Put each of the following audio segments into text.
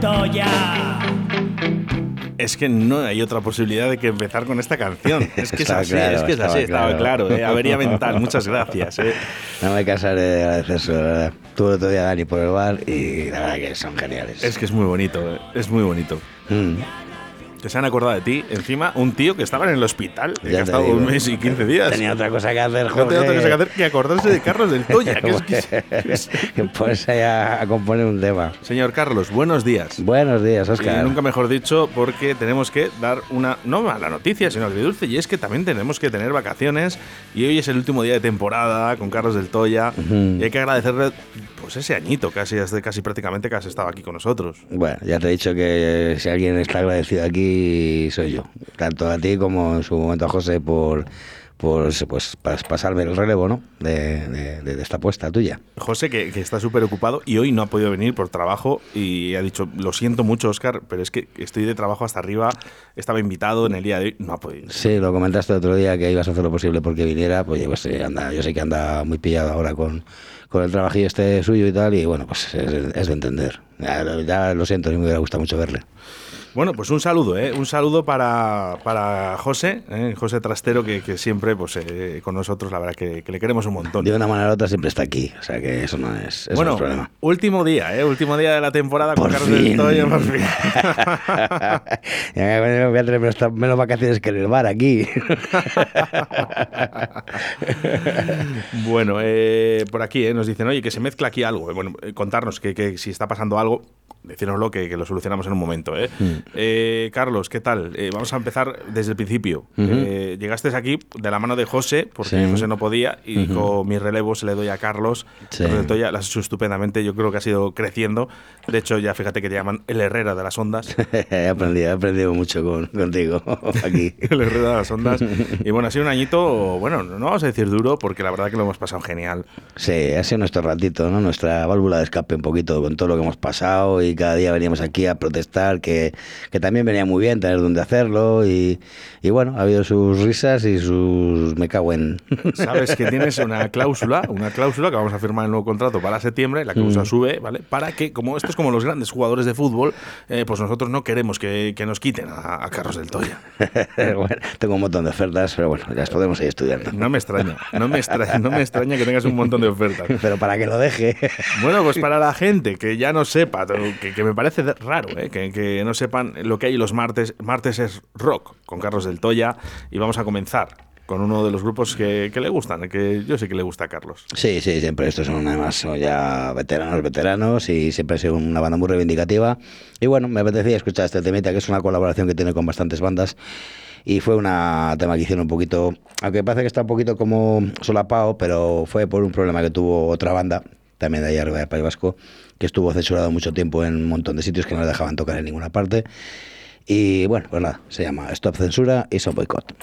se llama del Toya. Es que no hay otra posibilidad de que empezar con esta canción. Es que es así, claro, es que es así, estaba claro. claro. eh, Avería mental, muchas gracias. eh. No me cansaré de agradecer la verdad. Tuve otro día a Dani por el bar y la verdad que son geniales. Es que es muy bonito, eh, es muy bonito. Mm. Que se han acordado de ti. Encima, un tío que estaba en el hospital, que Ya ha estado digo. un mes y 15 días. Tenía otra cosa que hacer, No Jorge. tenía otra cosa que hacer que acordarse de Carlos del Toya. que es que- que ponerse ahí a, a componer un tema. Señor Carlos, buenos días. Buenos días, Y Oscar. nunca mejor dicho, porque tenemos que dar una, no mala noticia, sino agridulce, y es que también tenemos que tener vacaciones, y hoy es el último día de temporada con Carlos del Toya, y hay que agradecerle pues ese añito, casi, casi prácticamente que has estado aquí con nosotros. Bueno, ya te he dicho que si alguien está agradecido aquí soy yo. Tanto a ti como en su momento a José por, por pues, pas- pasarme el relevo ¿no? de, de- de esta apuesta tuya. José, que, que está súper ocupado y hoy no ha podido venir por trabajo y ha dicho, lo siento mucho, Oscar, pero es que estoy de trabajo hasta arriba, estaba invitado en el día de hoy, no ha podido. Sí, lo comentaste el otro día que ibas a hacer lo posible porque viniera, pues, pues, anda, yo sé que anda muy pillado ahora con, con el trabajillo este suyo y tal, y bueno, pues es, es de entender. Ya, ya lo siento, a mí me hubiera gustado mucho verle. Bueno, pues un saludo, ¿eh? un saludo para, para José, ¿eh? José Trastero, que, que siempre pues, eh, con nosotros, la verdad que, que le queremos un montón. De una manera u otra siempre está aquí, o sea que eso no es, eso no bueno, es problema. último día, ¿eh? último día de la temporada con Por Carlos del fin. Toya, por fin. Me voy a tener menos, menos vacaciones que en el bar aquí. bueno, eh, por aquí ¿eh? nos dicen, oye, que se mezcla aquí algo. Bueno, contarnos que, que si está pasando algo, decírnoslo que, que lo solucionamos en un momento. ¿eh? Eh, Carlos, ¿qué tal? Eh, vamos a empezar desde el principio. Eh, llegaste aquí de la mano de José, porque Sí. José no podía, y con mi relevo se le doy a Carlos. Sí. Toya, lo has hecho estupendamente, yo creo que ha sido creciendo. De hecho, ya fíjate que te llaman el Herrera de las ondas. he aprendido, he aprendido mucho con, contigo aquí. el Herrera de las ondas. Y bueno, ha sido un añito, bueno, no vamos a decir duro, porque la verdad que lo hemos pasado genial. Sí, ha sido nuestro ratito, ¿no? Nuestra válvula de escape un poquito con todo lo que hemos pasado y cada día veníamos aquí a protestar, que, que también venía muy bien tener donde hacerlo y, y bueno, ha habido sus risas y sus me cago en... Sabes que tienes una cláusula, una cláusula que vamos a firmar el nuevo contrato para septiembre, la cláusula sube, ¿vale? Para que, como esto es como los grandes jugadores de fútbol, eh, pues nosotros no queremos que, que nos quiten a, a Carlos del Toya. bueno, tengo un montón de ofertas, pero bueno, las podemos ir estudiando. No me extraña, no me extraña, no me extraña que tengas un montón de ofertas. Pero para que lo deje. Bueno, pues para la gente que ya no sepa, que, que me parece de- raro, ¿eh? que, que no sepan lo que hay los martes. Martes es rock con Carlos del Toya y vamos a comenzar con uno de los grupos que, que le gustan, que yo sé que le gusta a Carlos. Sí, sí, siempre estos son además ya veteranos, veteranos y siempre ha sido una banda muy reivindicativa. Y bueno, me apetecía escuchar este temita, que es una colaboración que tiene con bastantes bandas. Y fue una tema que hicieron un poquito, aunque parece que está un poquito como solapado, pero fue por un problema que tuvo otra banda, también de allá arriba del País Vasco, que estuvo censurado mucho tiempo en un montón de sitios que no le dejaban tocar en ninguna parte. Y bueno, pues nada, se llama Stop Censura y Son Boycott.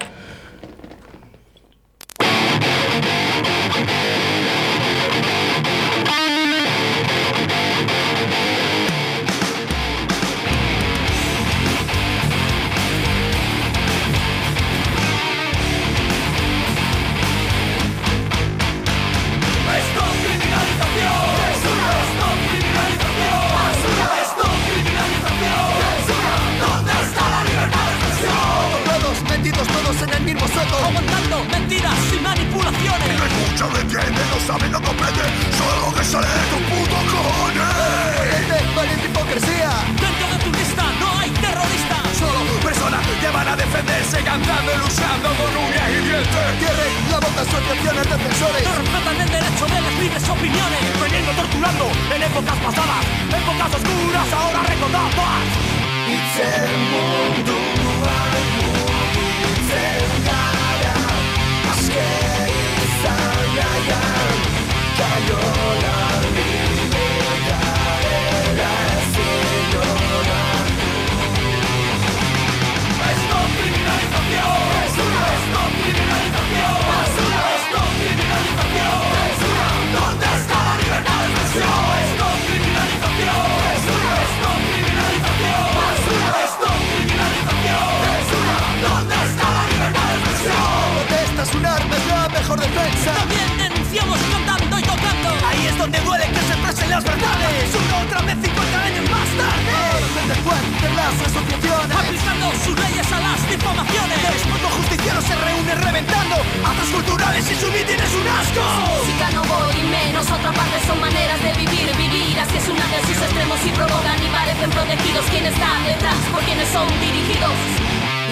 es un arma, es la mejor defensa. También denunciamos cantando y tocando. Ahí es donde duele que se presen las verdades. Una otra vez 50 años más tarde. Ahora las asociaciones. Aplicando sus leyes a las difamaciones. El mundo justiciero se reúne reventando. Atas culturales y su mitin es un asco. Música no voy menos. Otra parte son maneras de vivir. Vivir así es una de sus extremos y provocan y parecen protegidos. Quienes están detrás? ¿Por quienes son dirigidos?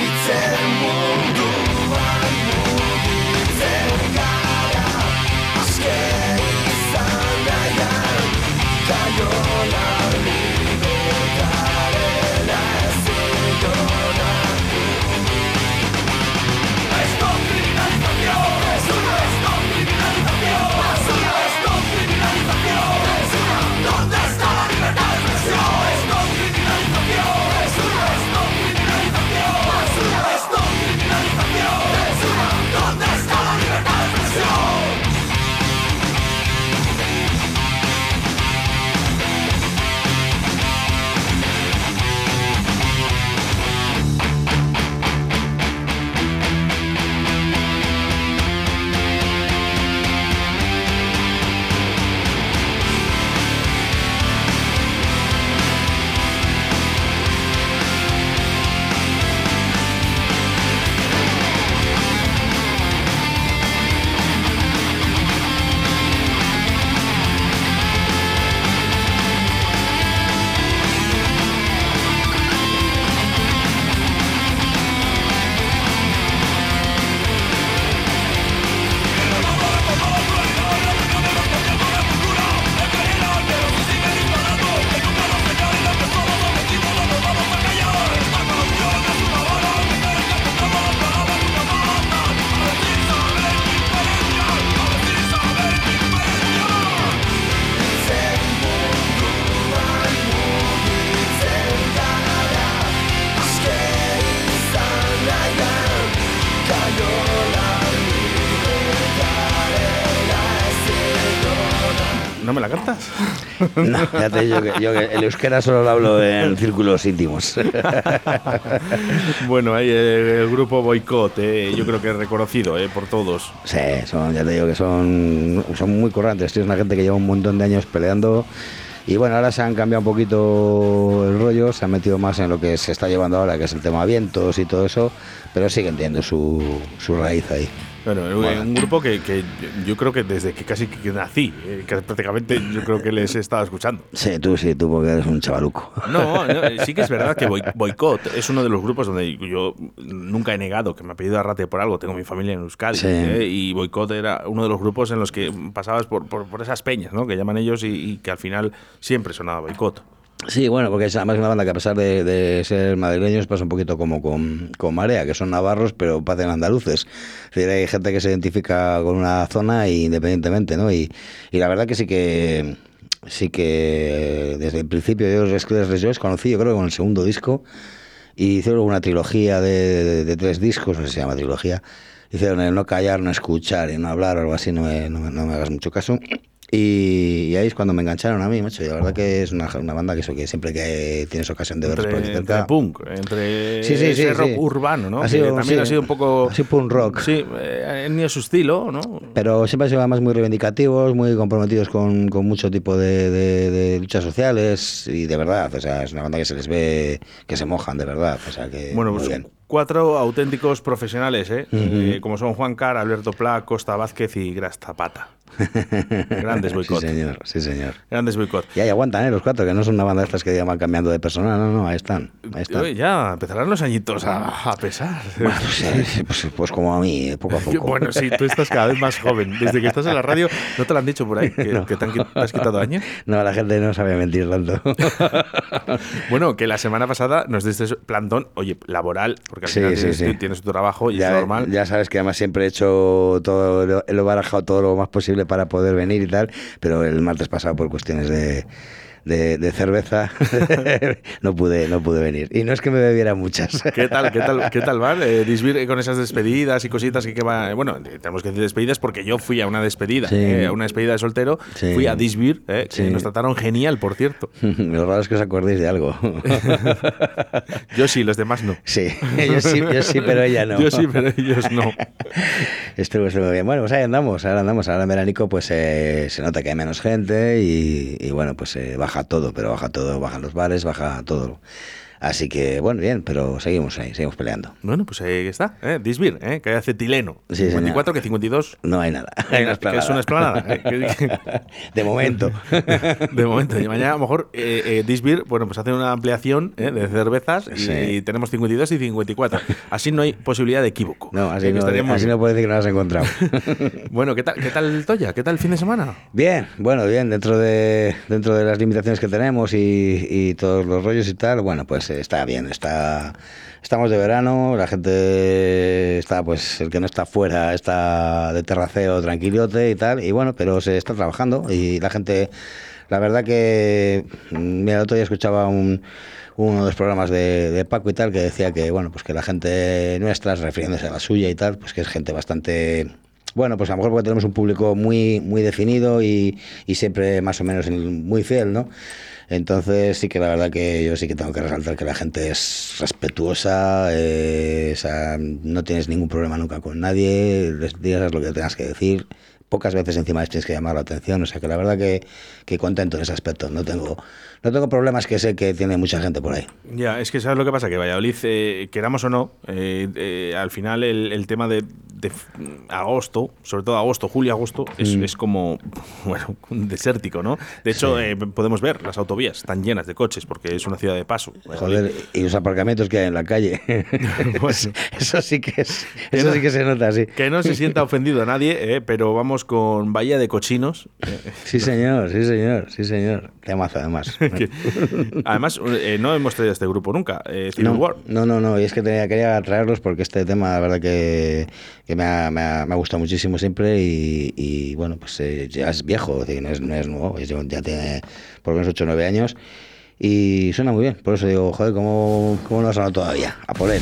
It's el mundo, mugitzen gara Azke izan nahian Kaiola No, ya te digo que yo que el euskera solo lo hablo en círculos íntimos. bueno, eh, el grupo Boicot, eh, yo creo que es reconocido eh, por todos. Sí, son, ya te digo que son, son muy corrantes. tío, Es una gente que lleva un montón de años peleando. Y bueno, ahora se han cambiado un poquito el rollo, se han metido más en lo que se está llevando ahora, que es el tema vientos y todo eso, pero siguen teniendo su, su raíz ahí. Bueno, eh, Bueno. un grupo que, que yo creo que desde que casi que nací, eh, que prácticamente yo creo que les he estado escuchando. Sí, tú sí, tú porque eres un chavaluco. No, no, eh, sí que es verdad que Boi- Boicot es uno de los grupos donde yo nunca he negado que me ha pedido Arrate por algo. Tengo mi familia en Euskadi. Sí. eh, y Boicot era uno de los grupos en los que pasabas por, por, por esas peñas, ¿no? Que llaman ellos y, y que al final siempre sonaba Boicot. Sí, bueno, porque es además una banda que a pesar de, de ser madrileños pasa un poquito como con, con Marea, que son navarros pero parecen andaluces. Es decir, hay gente que se identifica con una zona y independientemente, ¿no? Y, y la verdad que sí que sí que desde el principio yo les, conocí, yo creo con el segundo disco, y hicieron una trilogía de, de- tres discos, no sé si se llama trilogía. Hicieron el no callar, no escuchar y no hablar o algo así, no no no me hagas mucho caso. Y, y ahí es cuando me engancharon a mí, macho. Y la verdad que es una, una banda que, eso, que siempre que tienes ocasión de verlos por aquí Entre, cerca. entre punk, entre Sí, sí, ese sí, rock urbano, ¿no? Ha Que sido- también sí. ha sido un poco. Ha sido punk rock. Sí, eh, ni a su estilo, ¿no? Pero siempre han sido además muy reivindicativos, muy comprometidos con, con mucho tipo de, de- de luchas sociales y de verdad, o sea, es una banda que se les ve que se mojan de verdad, o sea que Bueno, muy pues bien. cuatro auténticos profesionales, ¿eh? Eh, como son Juan Car, Alberto Pla, Costa Vázquez y Gras Zapata. Grandes Sí, boicot. señor, sí, señor. Grandes boicot. Y ahí aguantan, ¿eh? Los cuatro, que no son una banda de estas que van cambiando de personal, no, no, ahí están, ahí están. Uy, ya empezarán los añitos a, a pesar. Bueno, sí, sí, pues, pues como a mí, poco a Yo- poco. Bueno, sí, tú estás cada vez más joven. Desde que estás en la radio, ¿no te lo han dicho por ahí? ¿Que, que te, han qui- te has quitado años? No, la gente no sabe mentir tanto. Bueno, que la semana pasada nos diste plantón, oye, laboral, porque al Sí, final sí, tienes, sí. tienes tu trabajo y es ya, normal. ya sabes que además siempre he hecho todo, lo he barajado todo lo más posible para poder venir y tal, pero el martes pasado por cuestiones de, de, de cerveza no pude no pude venir. Y no es que me bebiera muchas. ¿Qué tal, qué tal, qué tal van? Eh, Disbir con esas despedidas y cositas que, que va. Bueno, eh, tenemos que decir despedidas porque yo fui a una despedida, Sí. eh, a una despedida de soltero. Sí. Fui a Disbir, eh, que Sí. nos trataron genial, por cierto. Lo raro es que os acordéis de algo. Yo sí, los demás no. Sí, yo sí, yo sí, pero ella no. Yo sí, pero ellos no. Estuvo, estuvo bien. Bueno, pues ahí andamos, ahora andamos. Ahora en veranico pues eh, se nota que hay menos gente y, y bueno, pues eh, baja todo, pero baja todo, bajan los bares, baja todo. Así que, bueno, bien, pero seguimos ahí, seguimos peleando. Bueno, pues ahí está, ¿eh? Disbir, ¿eh? que hay acetileno. Sí, señor. 54 que 52. No hay nada. Hay una que es una esplanada. ¿eh? De momento. De momento. Y mañana a lo mejor eh, eh, Disbir, bueno, pues hace una ampliación ¿eh? de cervezas y, Sí. y tenemos 52 y 54. Así no hay posibilidad de equívoco. No, así Eh, no, estaríamos- así no puedes decir que no has encontrado. Bueno, ¿qué tal, ¿qué tal Toya? ¿Qué tal el fin de semana? Bien, bueno, bien, dentro de, dentro de las limitaciones que tenemos y, y todos los rollos y tal, bueno, pues está bien, está, estamos de verano, la gente está, pues el que no está fuera está de terraceo tranquilote y tal, y bueno, pero se está trabajando y la gente, la verdad que, mm, mira, el otro día escuchaba un uno de los programas de, de Paco y tal que decía que bueno pues que la gente nuestra refiriéndose a la suya y tal pues que es gente bastante bueno, pues a lo mejor porque tenemos un público muy, muy definido y, y siempre más o menos muy fiel, ¿no? Entonces sí que la verdad que yo sí que tengo que resaltar que la gente es respetuosa, eh, no tienes ningún problema nunca con nadie, les digas lo que tengas que decir, pocas veces encima les tienes que llamar la atención, o sea que la verdad que, que contento en ese aspecto, no tengo, no tengo problemas que sé que tiene mucha gente por ahí. Ya, es que sabes lo que pasa, que Valladolid, eh, queramos o no, eh, eh, al final el tema de, de agosto, sobre todo agosto, julio, agosto, es, Mm. es como, bueno, un desértico, ¿no? De hecho, eh, podemos ver, las autovías están llenas de coches porque es una ciudad de paso. Joder, y los aparcamientos que hay en la calle. Bueno. eso sí que es, eso no- sí que se nota, sí. Que no se sienta ofendido a nadie, eh, pero vamos con Bahía de Cochinos. Sí, señor, sí, señor, sí, señor. Temazo, además. además, eh, no hemos traído este grupo nunca, eh, Civil No, War. no, no, no, y es que tenía, quería traerlos porque este tema, la verdad que, que me, ha, me, ha, me ha gustado muchísimo siempre y, bueno, pues eh, ya es viejo, no, es, no es nuevo, ya tiene por lo menos 8 o 9 años y suena muy bien, por eso digo, joder, ¿cómo, cómo no ha sonado todavía? A por él.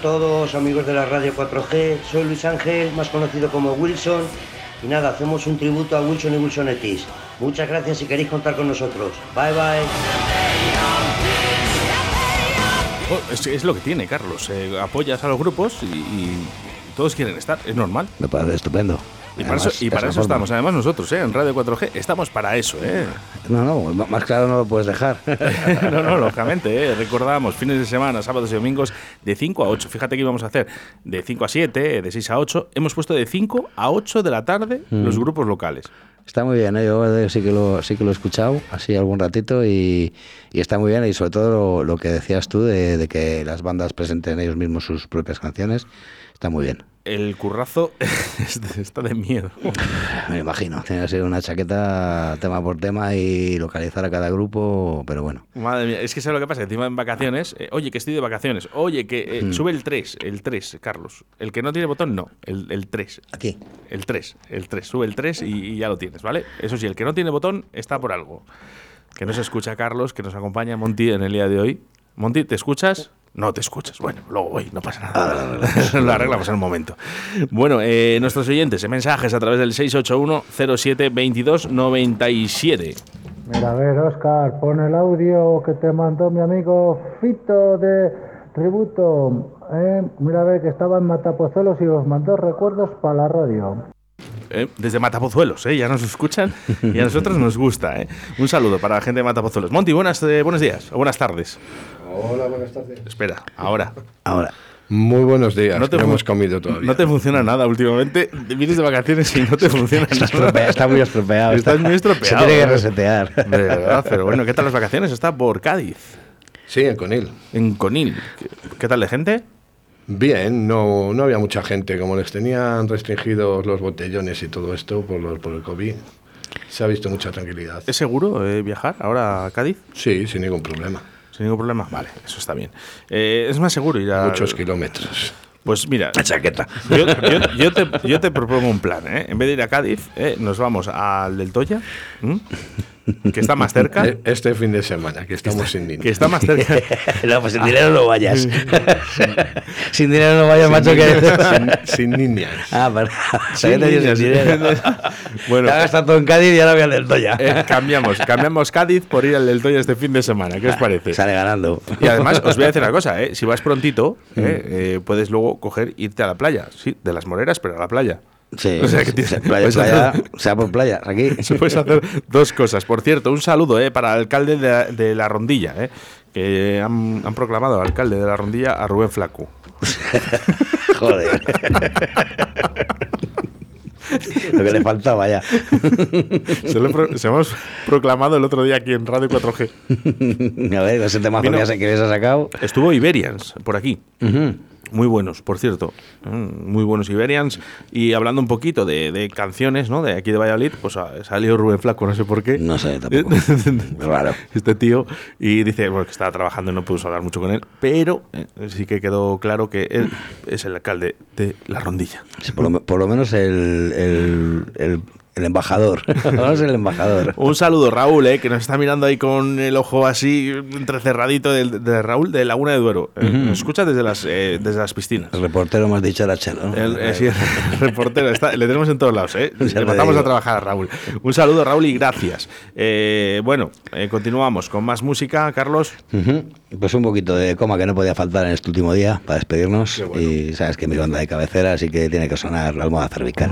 Todos, amigos de la radio 4G. Soy Luis Ángel, más conocido como Wilson. Y nada, hacemos un tributo a Wilson y Wilsonetis. Muchas gracias si queréis contar con nosotros. Bye bye. Oh, es, es lo que tiene, Carlos. eh, apoyas a los grupos y, y todos quieren estar, es normal. Me parece estupendo. Y para Además, eso, y para es la eso forma. estamos. Además, nosotros, ¿eh? en Radio 4G, estamos para eso. ¿eh? No, no, más claro no lo puedes dejar. no, no, lógicamente, ¿eh? recordamos, fines de semana, sábados y domingos, de 5 a 8. Fíjate que íbamos a hacer de 5 a 7, de 6 a 8. Hemos puesto de 5 a 8 de la tarde Mm. los grupos locales. Está muy bien, ¿eh? yo eh, sí que lo sí que lo he escuchado así algún ratito y, y está muy bien y sobre todo lo, lo que decías tú de, de que las bandas presenten ellos mismos sus propias canciones está muy bien. El currazo está de miedo. Me imagino, tiene que ser una chaqueta tema por tema y localizar a cada grupo, pero bueno. Madre mía, es que ¿sabes lo que pasa? Encima en vacaciones, eh, oye, que estoy de vacaciones, oye, que eh, Mm. sube el 3, el 3, Carlos. El que no tiene botón, no, el, el 3. Aquí. El 3, el 3, sube el 3 y, y ya lo tienes, ¿vale? Eso sí, el que no tiene botón está por algo. Que no se escucha Carlos, que nos acompaña Monty en el día de hoy. Monty, ¿te escuchas? No te escuchas. Bueno, luego voy, no pasa nada. lo arreglamos en un momento. Bueno, eh, nuestros oyentes, en mensajes a través del 681-07-2297. Mira, a ver, Oscar, pon el audio que te mandó mi amigo Fito de Tributo. Eh, mira, a ver, que estaba en Matapozuelos y os mandó recuerdos para la radio. Eh, desde Matapozuelos, ¿eh? ya nos escuchan y a nosotros nos gusta. ¿eh? Un saludo para la gente de Matapozuelos. Monty, buenas, eh, buenos días o buenas tardes. Hola, buenas tardes. Espera, ahora. Ahora, Muy buenos días. No te hemos comido todavía. No te funciona nada últimamente. Vienes de vacaciones y no te funciona está, nada. está muy estropeado. Estás está- muy estropeado. Se tiene que resetear. De verdad, pero bueno, ¿qué tal las vacaciones? Está por Cádiz, Sí, en Conil. en Conil. ¿Qué, qué tal de gente? Bien, no, no había mucha gente. Como les tenían restringidos los botellones y todo esto por, los- por el COVID, se ha visto mucha tranquilidad. ¿Es seguro eh, viajar ahora a Cádiz? Sí, sin ningún problema. Sin ningún problema. Vale, eso está bien. Eh, es más seguro ir a. Muchos kilómetros. Pues mira, La chaqueta. yo, yo- yo te, yo te propongo un plan, ¿eh? En vez de ir a Cádiz, ¿eh? nos vamos al del Toya. Que está más cerca. E- Este fin de semana, que estamos sin niños. Que está más cerca. No, pues sin dinero no vayas. sin dinero no vayas, macho. Que... sin, sin niñas. ah, para. Sin sin dinero. Bueno, Ya gastado todo en Cádiz y ahora voy al del Toya. eh, cambiamos, cambiamos Cádiz por ir al del Toya este fin de semana. ¿Qué os parece? Sale ganando. Y además, os voy a decir una cosa, ¿eh? si vas prontito, ¿eh? Eh, puedes luego coger, irte a la playa, sí, de las Moreras, pero a la playa. Sí, O sea, que tienes- sea playa, puedes playa, hacer- sea por playa, aquí. Se puedes hacer dos cosas. Por cierto, un saludo ¿eh? para el alcalde de, la- de la Rondilla, ¿eh? que han, han proclamado al alcalde de la Rondilla a Rubén Flaco. Joder. Lo que le faltaba ya. Se lo, he pro- se hemos proclamado el otro día aquí en Radio 4G. A ver, ese temazo Vino- que has- que les ha sacado. Estuvo Iberians por aquí. Ujú. Muy buenos, por cierto. Mm, Muy buenos Iberians. Y hablando un poquito de, de canciones, ¿no? De aquí de Valladolid, pues ha salido Rubén Flaco, no sé por qué. No sé tampoco. Raro. Este tío. Y dice, bueno, que estaba trabajando y no pudo hablar mucho con él. Pero eh, sí que quedó claro que él es el alcalde de La Rondilla. Sí, por, lo, por lo menos el, el, el, el embajador. Menos el embajador. Un saludo, Raúl, eh, que nos está mirando ahí con el ojo así entrecerradito de, de Raúl de Laguna de Duero. Eh, Nos escucha desde las, eh, desde las piscinas. El reportero más Chelo. ¿no? El, eh, sí, el reportero, está- le tenemos en todos lados, ¿eh? Le matamos a trabajar a Raúl. Un saludo, Raúl, y gracias. Eh, bueno, continuamos con más música, Carlos. Pues un poquito de coma que no podía faltar en este último día para despedirnos. Y sabes que mi banda de cabecera, así que tiene que sonar la almohada cervical.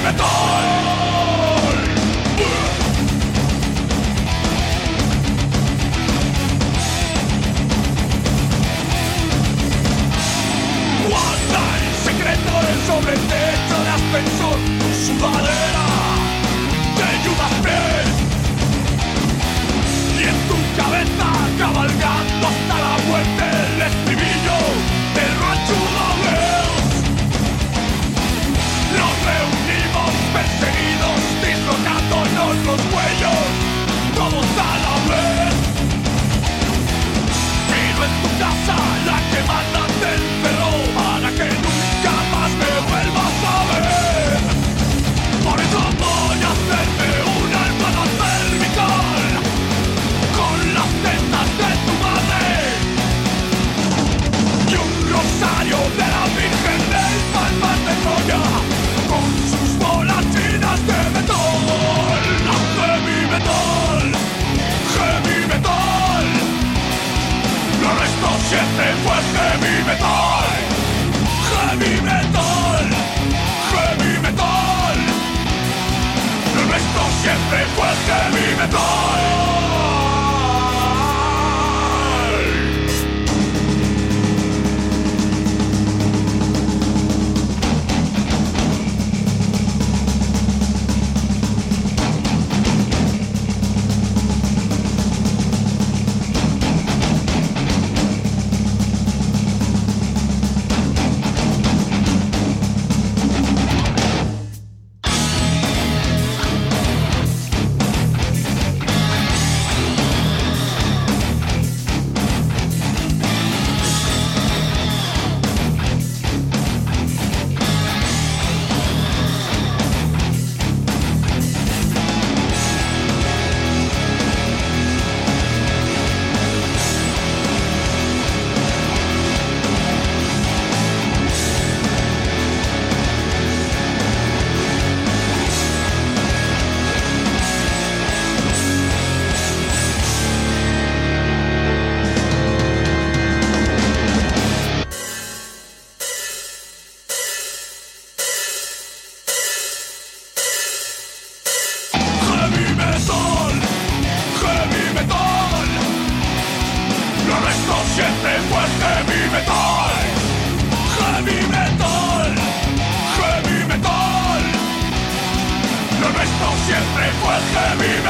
Metal.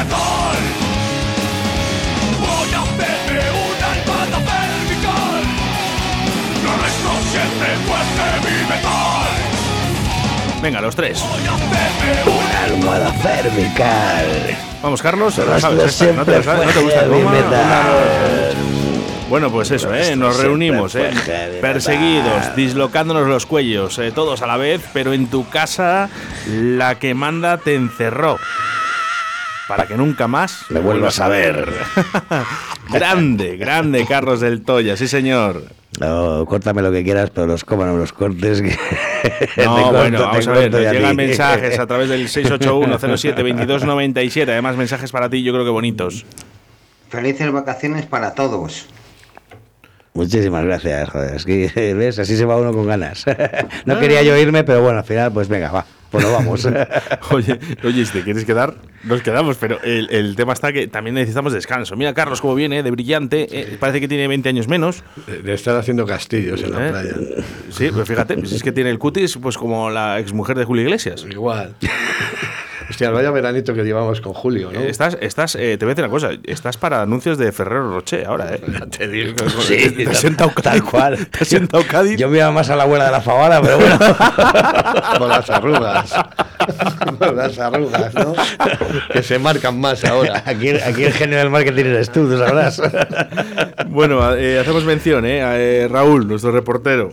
Metal. Voy a hacerme una almohada cervical. Lo nuestro siempre fue heavy metal. Venga, los tres. Voy a hacerme una Almohada cervical. Vamos, Carlos. Lo la sabes esta, ¿no te, sabes? fue ¿No te gusta el goma? metal. Bueno, pues eso, ¿eh? Nos reunimos, ¿eh? Perseguidos, dislocándonos los cuellos, eh, todos a la vez, pero en tu casa la que manda te encerró. Para que nunca más Me vuelvas a ver. grande, grande Carlos del Toya, sí señor. No, córtame lo que quieras, pero los coman los cortes. que No, corto, bueno, te vamos a ver, nos a llegan ti. mensajes a través del 681-07-2297. Además, mensajes para ti, yo creo que bonitos. Felices vacaciones para todos. Muchísimas gracias, joder. Es que, ¿ves? Así se va uno con ganas. no quería yo irme, pero bueno, al final, pues venga, va. Pues nos vamos. Oye, oye, si te quieres quedar, nos quedamos, pero el, el tema está que también necesitamos descanso. Mira, Carlos, cómo viene, de brillante, eh, parece que tiene 20 años menos. De, estar haciendo castillos en la ¿eh? playa. Sí, pues fíjate, pues es que tiene el cutis pues como la exmujer de Julio Iglesias. Igual. Hostia, vaya veranito que llevamos con Julio, ¿no? Eh, Estás, estás, eh, te voy a decir una cosa, estás para anuncios de Ferrero Rocher ahora, ¿eh? Te digo. Sí, te has sentado tal cual. Te has sentado Cádiz. Yo me iba más a la abuela de la fabada, pero bueno. Por las arrugas. Las arrugas, ¿no? que se marcan más ahora. Aquí, aquí el genio del marketing eres tú, tú sabrás. Bueno, eh, hacemos mención, ¿eh? A, eh, Raúl, nuestro reportero.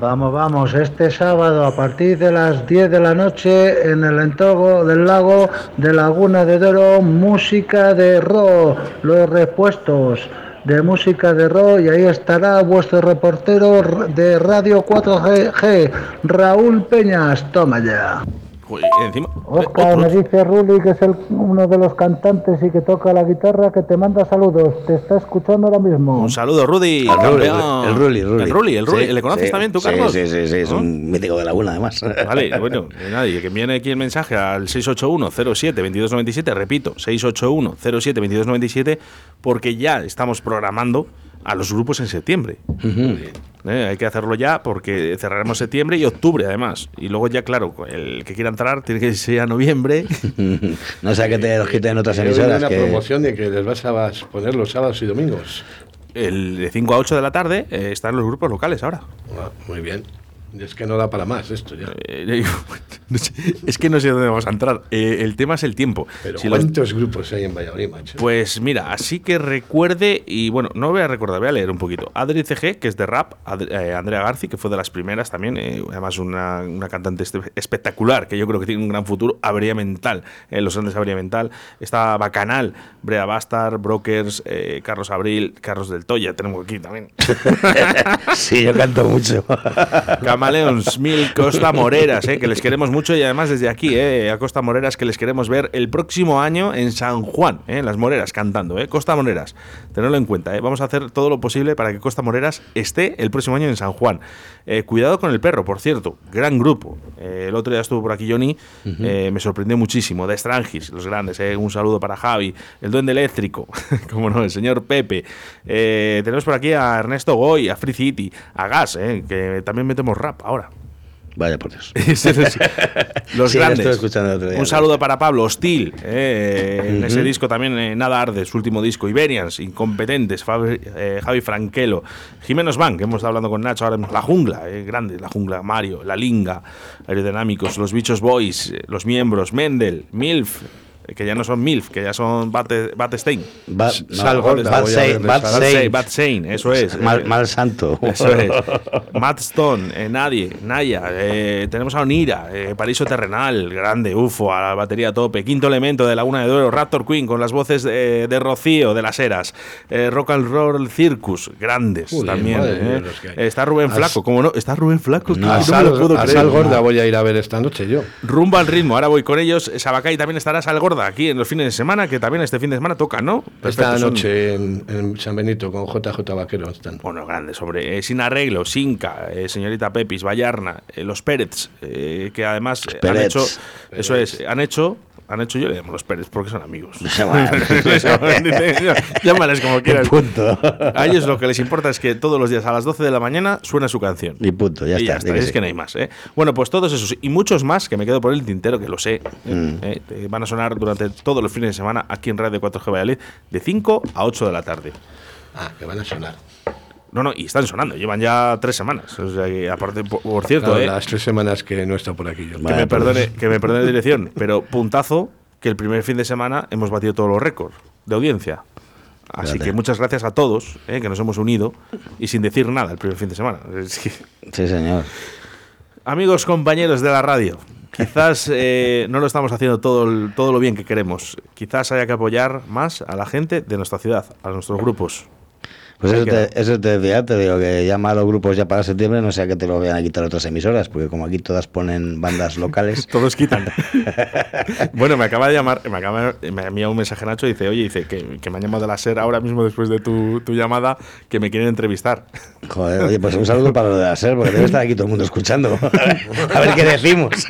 Vamos, vamos, este sábado a partir de las 10 de la noche en el entorno del lago de Laguna de Doro, música de rock, los repuestos de música de rock y ahí estará vuestro reportero de Radio 4G, Raúl Peñas, toma ya. Joder, encima. Oscar, me dice Ruli que es el- uno de los cantantes y que toca la guitarra que te manda saludos, te está escuchando ahora mismo. Un saludo, Rudy. El Ruli, el Ruli, el Ruli. El Ruli, el Ruli. Sí, ¿Le conoces sí, también tú, Carlos? Sí, sí, sí, es ¿No? un mítico de Laguna, además. Vale, bueno, y nadie, que viene aquí el mensaje al 681-07-2297, repito, 681-07-2297, porque ya estamos programando a los grupos en septiembre. Eh, hay que hacerlo ya porque cerraremos septiembre y octubre además. Y luego ya, claro, el que quiera entrar tiene que ser a noviembre. no sea que te los quiten otras emisoras. una que- promoción de que les vas a poner los sábados y domingos. El de 5 a 8 de la tarde eh, están los grupos locales ahora. Ah, muy bien. Es que no da para más esto ya. Eh, es que no sé dónde vamos a entrar. Eh, el tema es el tiempo. Pero Si los- ¿cuántos grupos hay en Valladolid, macho? Pues mira, así que recuerde, y bueno, no voy a recordar, voy a leer un poquito. Adri CG, que es de rap, eh, Andrea Garci, que fue de las primeras también, además una, una cantante este- espectacular, que yo creo que tiene un gran futuro, Avería Mental, los grandes Avería Mental. Está Bacanal, Brea Bastar, Brokers, Carlos Abril, Carlos del Toya, tenemos aquí también. sí, yo canto mucho. Camaleons, Mil, Costa Moreras, eh, que les queremos mucho y además desde aquí, eh, a Costa Moreras, que les queremos ver el próximo año en San Juan, eh, en las Moreras, cantando. Eh, Costa Moreras, tenedlo en cuenta. Eh, vamos a hacer todo lo posible para que Costa Moreras esté el próximo año en San Juan. Eh, cuidado con el perro, por cierto, gran grupo. Eh, el otro día estuvo por aquí Johnny, eh, me sorprendió muchísimo. De Strangis, los grandes, eh, un saludo para Javi, el Duende Eléctrico, como no, el señor Pepe. Tenemos por aquí a Ernesto Goy, a Free City, a Gas, eh, que también metemos rap ahora. Vaya por Dios. Los Sí, grandes. estuve escuchando el otro día. Un saludo para Pablo Hostil. eh, En ese disco también, eh, Nada Arde, su último disco. Iberians, Incompetentes, Fabi- eh, Javi Franquelo. Jiménez Van, que hemos estado hablando con Nacho ahora mismo. La Jungla, eh, grande, La Jungla. Mario, La Linga, Aerodinámicos, Los Bichos Boys, Los Miembros, Mendel, Milf. Que ya no son Milf, que ya son Bate, Batestein. Ba- no, Sal Gorda, Bad voy a Saint, ver de Bad Sal- Bad Saint. Saint, Bad Saint, eso es. Mal, mal santo. eso es. Matt Stone, eh, Nadie, Naya. eh, tenemos a Onira, eh, Paraíso Terrenal, grande, UFO, a la batería a tope. Quinto elemento de Laguna de Duero, Raptor Queen con las voces de, de Rocío, de las Eras. eh, Rock and Roll Circus, grandes también. madre eh. Está Rubén Flaco, ¿cómo no? Está Rubén Flaco, No, no, a me Sal, lo puedo a creer. Sal Gorda voy a ir a ver esta noche yo. Rumbo al ritmo, ahora voy con ellos. Sabacay también estará Sal Gorda aquí en los fines de semana, que también este fin de semana toca, ¿no? Esta Perfecto, son- noche en, en San Benito con JJ Vaquero están. Bueno, grandes, hombre. Eh, sin arreglo, Sinca, eh, señorita Pepis, Vallarna, eh, los Pérez, eh, que además eh, han Pérez. hecho. Eso es, han hecho. Han hecho, yo le llamo los Pérez porque son amigos. Llámales como quieras. Punto. A ellos lo que les importa es que todos los días a las 12 de la mañana suena su canción. Y punto, ya Y está. di que es sí. que no hay más. ¿eh? Bueno, pues todos esos y muchos más que me quedo por el tintero, que lo sé, Mm. ¿eh? Eh, van a sonar durante todos los fines de semana aquí en Radio 4G Valladolid de 5 a 8 de la tarde. Ah, que van a sonar. No, no, y están sonando, llevan ya tres semanas. O sea, que aparte, por, por cierto, Claro, eh, las tres semanas que no está por aquí yo. que, Vale, me pues. perdone, que me perdone dirección, pero puntazo que el primer fin de semana hemos batido todos los récords de audiencia. Así Fíjate. que muchas gracias a todos eh, que nos hemos unido y sin decir nada el primer fin de semana. Sí, señor. Amigos, compañeros de la radio, quizás eh, no lo estamos haciendo todo, el- todo lo bien que queremos. Quizás haya que apoyar más a la gente de nuestra ciudad, a nuestros grupos. Pues eso te, eso te decía, te digo que llama a los grupos ya para septiembre, no sea que te lo vayan a quitar otras emisoras, porque como aquí todas ponen bandas locales. Todos quitan. bueno, me acaba de llamar, me acaba me ha enviado un mensaje Nacho y dice, oye, dice que, que me han llamado de la SER ahora mismo después de tu, tu llamada, que me quieren entrevistar. Joder, oye, pues un saludo para lo de la SER, porque debe estar aquí todo el mundo escuchando. A ver qué decimos.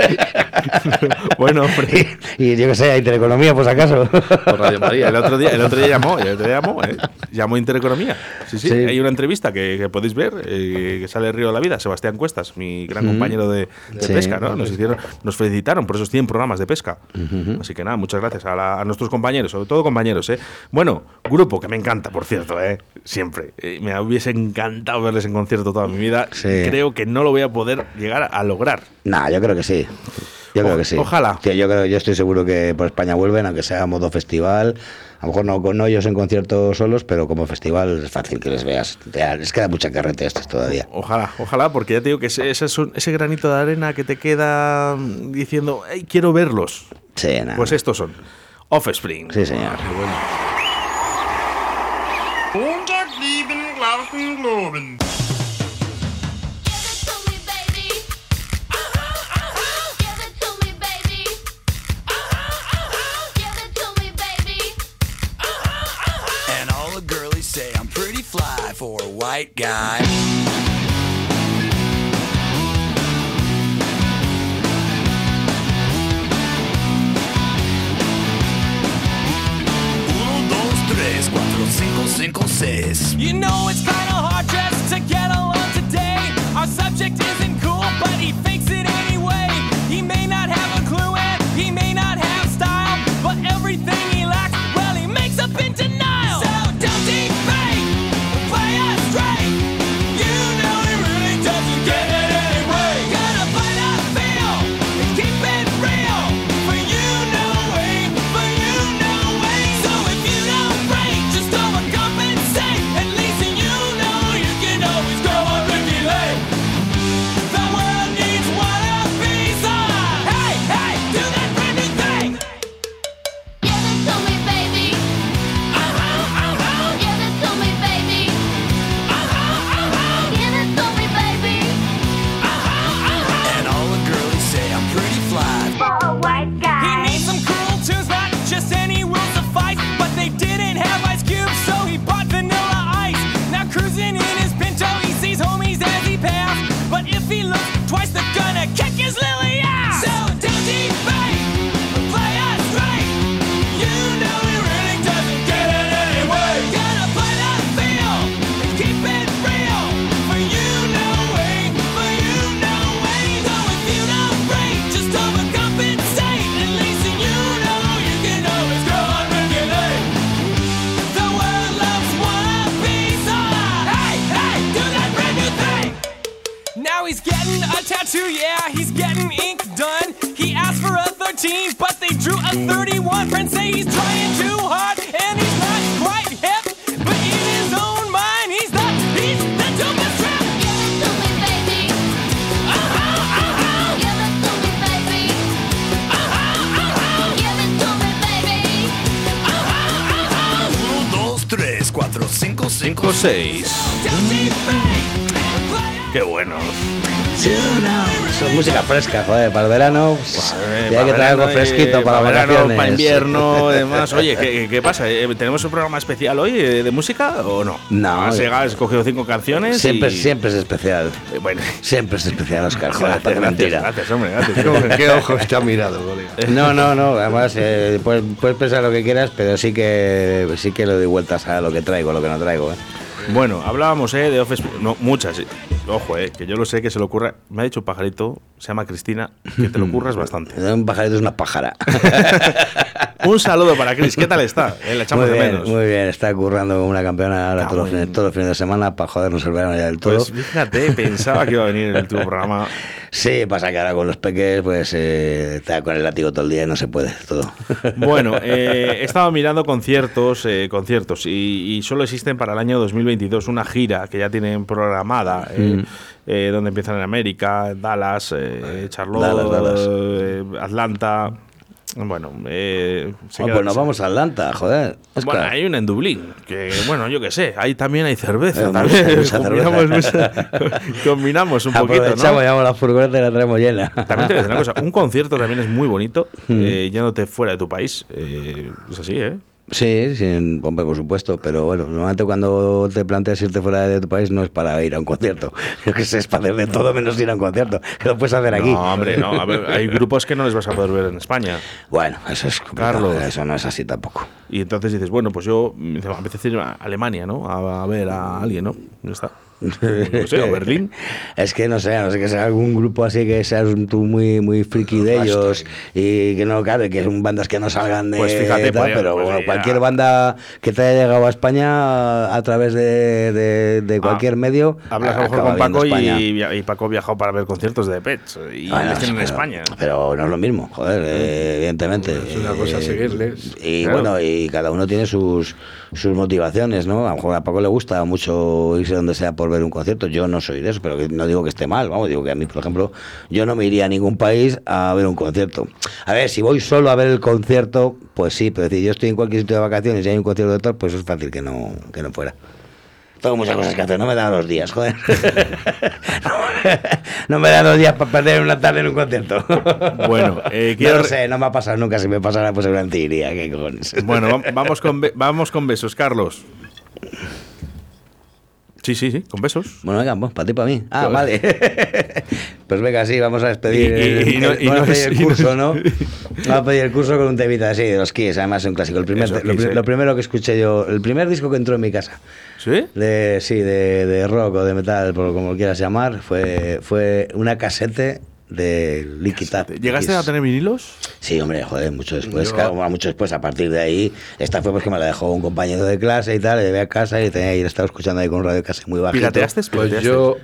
bueno, hombre. Y yo que sé, Intereconomía, si acaso. Por Radio María. El otro día, el otro día llamó, el otro día llamó, ¿eh? llamó Intereconomía. Sí, sí, Sí. hay una entrevista que, que podéis ver, eh, que sale Río de la Vida, Sebastián Cuestas, mi gran compañero de, de Sí. pesca, ¿no? Nos, hicieron, nos felicitaron por esos 100 programas de pesca. Así que nada, muchas gracias a, la- a nuestros compañeros, sobre todo compañeros, ¿eh? Bueno, grupo que me encanta, por cierto, ¿eh? Siempre. Eh, me hubiese encantado verles en concierto toda mi vida. Creo que no lo voy a poder llegar a lograr. Nah, yo creo que sí. Yo creo que sí. Ojalá. Yo, creo, yo estoy seguro que por España vuelven, aunque sea modo festival. A lo mejor no con ellos en conciertos solos, pero como festival es fácil que les veas. Te- Les queda mucha carrete a estos todavía. Ojalá, ojalá, porque ya te digo que ese, ese, es un- ese granito de arena que te queda mm, diciendo, "Ey, quiero verlos. Sí, nada. Pues estos son Offspring. Sí, señor. Lieben, glauben, for a white guy. Uno, dos, tres, cuatro, cinco, cinco, seis. You know it's fresca, joder, para el verano. pues, Eh, y hay que traer algo verano, fresquito eh, para verano, vacaciones. para invierno, demás. Oye, ¿qué, qué pasa? Eh, ¿Tenemos un programa especial hoy eh, de música o no? No, Has eh, llegado, has escogido cinco canciones. Siempre, y- siempre es especial. eh, Bueno, Siempre es especial, Oscar. Joder, gracias, mentira. gracias, hombre, gracias. ¿Qué ojos te ha mirado, colega? No, no, no. Además, eh, puedes, puedes pensar lo que quieras, pero sí que sí que le doy vueltas a lo que traigo, a lo que no traigo. ¿eh? Bueno, hablábamos eh, de Office. No, muchas. Ojo, eh, que yo lo sé que se le ocurre. Me ha dicho un pajarito, se llama Cristina, que te lo ocurras bastante. Un pajarito es una pájara. Un saludo para Cris, ¿qué tal está? Eh, la echamos muy de bien, menos. muy bien. Está currando como una campeona ahora Ah, todos, los todos los fines de semana para jodernos el verano ya del todo. Pues fíjate, pensaba que iba a venir en tu programa. Sí, pasa que ahora con los peques, pues eh, está con el látigo todo el día y no se puede todo. Bueno, eh, he estado mirando conciertos, eh, conciertos y, y solo existen para el año 2022 una gira que ya tienen programada, eh, eh, donde empiezan en América, Dallas, eh, Charlotte, Dallas, Dallas. eh, Atlanta. Bueno, eh, se Oh, pues nos vamos a Atlanta, joder. Bueno, hay una en Dublín, que bueno, yo qué sé, ahí también hay cerveza. Eh, también. combinamos, cerveza. combinamos un poquito, ¿no? llevamos la furgoneta y la traemos llena. También te voy a decir una cosa, un concierto también es muy bonito, Mm. eh, yéndote fuera de tu país. eh, es así, ¿eh? Sí, sí, hombre, por supuesto, pero bueno, normalmente cuando te planteas irte fuera de tu país no es para ir a un concierto. Yo que sé, es para hacer de todo menos ir a un concierto, que lo puedes hacer aquí. No, hombre, no. A ver, hay grupos que no les vas a poder ver en España. Bueno, eso es complicado, Carlos. eso no es así tampoco. Y entonces dices, bueno, pues yo me apetece ir a Alemania, ¿no? A, a ver a alguien, ¿no? Ya está. No sé, o Berlín. Es que no sé, no sé que sea algún grupo así que seas tú muy, muy friki de ellos y que no, claro, que son bandas que no salgan de Pues fíjate, tal, podría- pero pues bueno, cualquier banda que te haya llegado a España a través de, de- de cualquier Ah, medio. Hablas a lo mejor con Paco y, y Paco viajó para ver conciertos de Pets y Bueno, les tienen en pero- España. Pero no es lo mismo, joder, eh, evidentemente. Es una cosa Eh, seguirles. Y Claro. bueno, y cada uno tiene sus, sus motivaciones, ¿no? A lo mejor a Paco le gusta mucho irse donde sea por ver un concierto. Yo no soy de eso, pero no digo que esté mal, vamos, digo que a mí, por ejemplo, yo no me iría a ningún país a ver un concierto. A ver, si voy solo a ver el concierto, pues sí, pero si yo estoy en cualquier sitio de vacaciones y hay un concierto de tal, pues es fácil que no, que no fuera. Tengo muchas cosas que hacer, no me dan los días, joder. no me dan los días para perder una tarde en un concierto. Bueno, eh, no lo sé, no me ha pasado nunca. Si me pasara, pues seguramente iría. ¿Qué cojones? Bueno, va- vamos con, vamos con besos, Carlos. Sí, sí, sí, con besos. Bueno, venga, pues, para ti, para mí. Ah, Joder. vale. pues venga, sí, vamos a despedir Y- y- el, y no a pedir curso, ¿no? Vamos a pedir el curso con un temita así, de los Kiss, además es un clásico. El primer, Eso, lo, Kiss, pri- eh. lo primero que escuché yo, el primer disco que entró en mi casa, ¿Sí? de, sí, de, de rock o de metal, por como lo quieras llamar, fue, fue una casete de Liquid. ¿Llegaste a tener vinilos? Sí, hombre, joder, mucho después, Yo- claro, mucho después, a partir de ahí, esta fue pues que me la dejó un compañero de clase y tal, le llevé a casa y tenía estaba escuchando ahí con un radio casi muy bajito. ¿Pirateaste? Pues ¿Pirateaste? yo-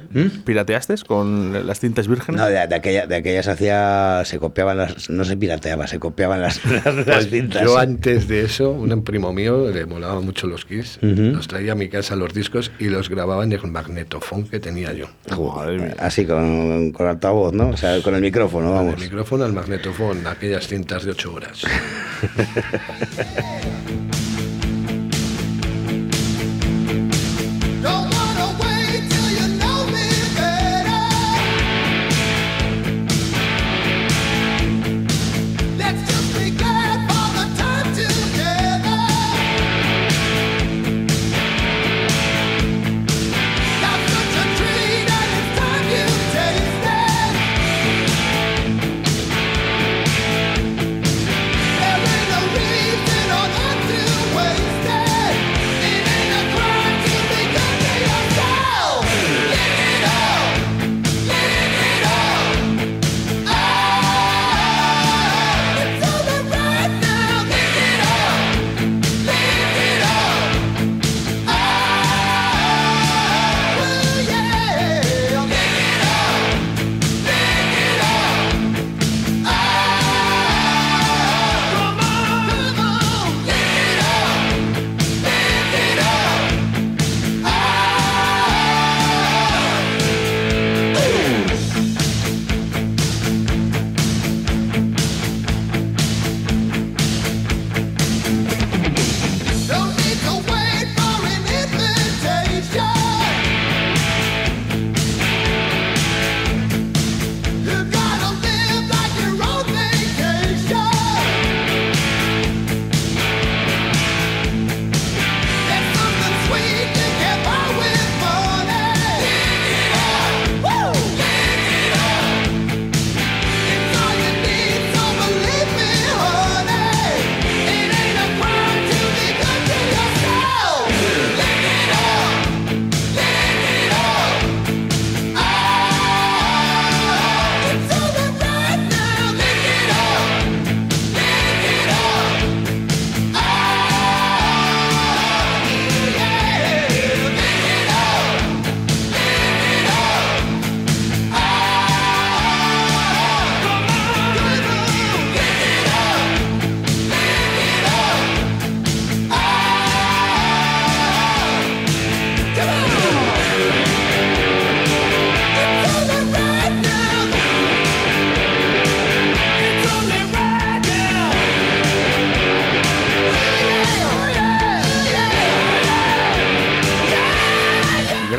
¿Pirateaste con las tintas vírgenes? No, de, de aquella, de aquella se hacía, se copiaban las, no se pirateaba, se copiaban las, las, las Pues cintas. yo antes de eso, un primo mío le molaba mucho los Kiss, Ujú. los traía a mi casa los discos y los grababa en el magnetofón que tenía yo. Mía. Así con, con altavoz, ¿no? O sea, con el micrófono, vamos. El micrófono al magnetofón, aquellas cintas de 8 horas.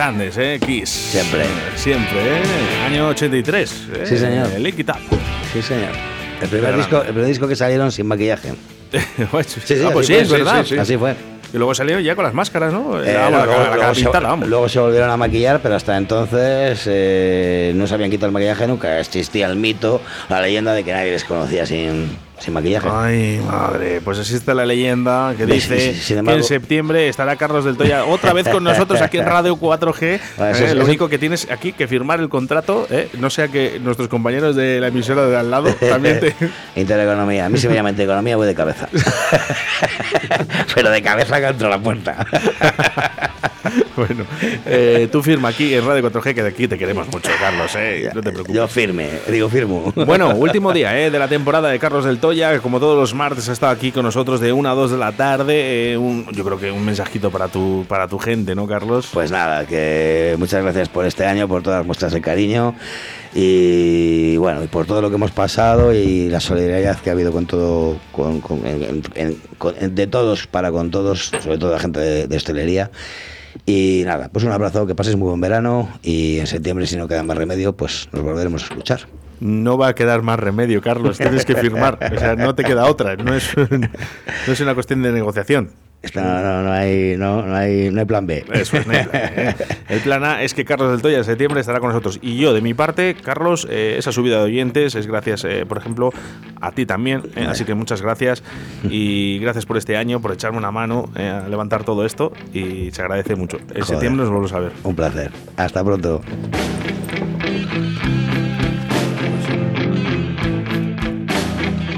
Grandes, ¿eh? Kiss. Siempre. Siempre, ¿eh? Año 83. ¿eh? Sí, señor. Lick It Up. Sí, señor. El primer, disco, el primer disco que salieron sin maquillaje. sí, ah, pues sí, fue, es verdad. sí, Así fue. Y luego salió ya con las máscaras, ¿no? Eh, la, luego, la cara luego se, pintada, vamos. luego se volvieron a maquillar, pero hasta entonces eh, no se habían quitado el maquillaje nunca. Existía el mito, la leyenda de que nadie les conocía sin, sin maquillaje. Ay, madre, pues existe la leyenda que dice que en septiembre estará Carlos del Toya otra vez con nosotros aquí en Radio 4G. Ah, eso Eh, es- lo único que tienes aquí que firmar el contrato, eh, no sea que nuestros compañeros de la emisora de al lado también te... Intereconomía. A mí si me llama Intereconomía voy de cabeza. Pero de cabeza contra la puerta. bueno, eh, tú firma aquí en Radio 4G que de aquí te queremos mucho, Carlos, eh, no te preocupes. Yo firme, digo firmo. Bueno, último día de la temporada de Carlos del Toya, que como todos los martes ha estado aquí con nosotros de 1 a 2 de la tarde. eh, un- yo creo que un mensajito para tu, para tu gente, ¿no, Carlos? Pues nada, que muchas gracias por este año, por todas las muestras de cariño y bueno, y por todo lo que hemos pasado y la solidaridad que ha habido con todo, con, con- en- en- con- de todos para con todos, sobre todo la gente de, de hostelería. Y nada, pues un abrazo, que pases muy buen verano y en septiembre, si no queda más remedio, pues nos volveremos a escuchar. No va a quedar más remedio, Carlos. Tienes que firmar. O sea, no te queda otra. No es, no es una cuestión de negociación. No, no, no, hay, no, no, hay, no hay plan B. Eso es, no hay plan, ¿eh? El plan A es que Carlos del Toya en septiembre estará con nosotros. Y yo, de mi parte, Carlos, eh, esa subida de oyentes es gracias, eh, por ejemplo, a ti también. así que muchas gracias. Y gracias por este año, por echarme una mano a levantar todo esto. Y se agradece mucho. En Joder. septiembre nos volvemos a ver. Un placer. Hasta pronto.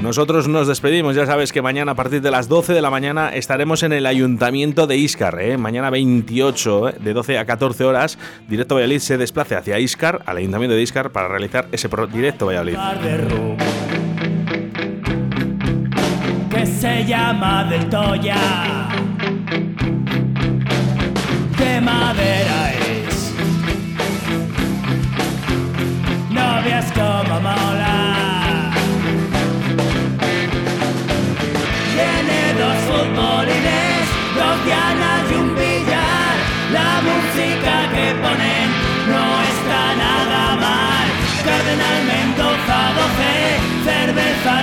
Nosotros nos despedimos, ya sabes que mañana a partir de las 12 de la mañana estaremos en el Ayuntamiento de Iscar, ¿eh? mañana 28, ¿eh? de 12 a 14 horas, Directo Valladolid se desplace hacia Iscar, al Ayuntamiento de Iscar, para realizar ese Directo Valladolid. que se llama del Toya. De madera es. No como mola. cerveza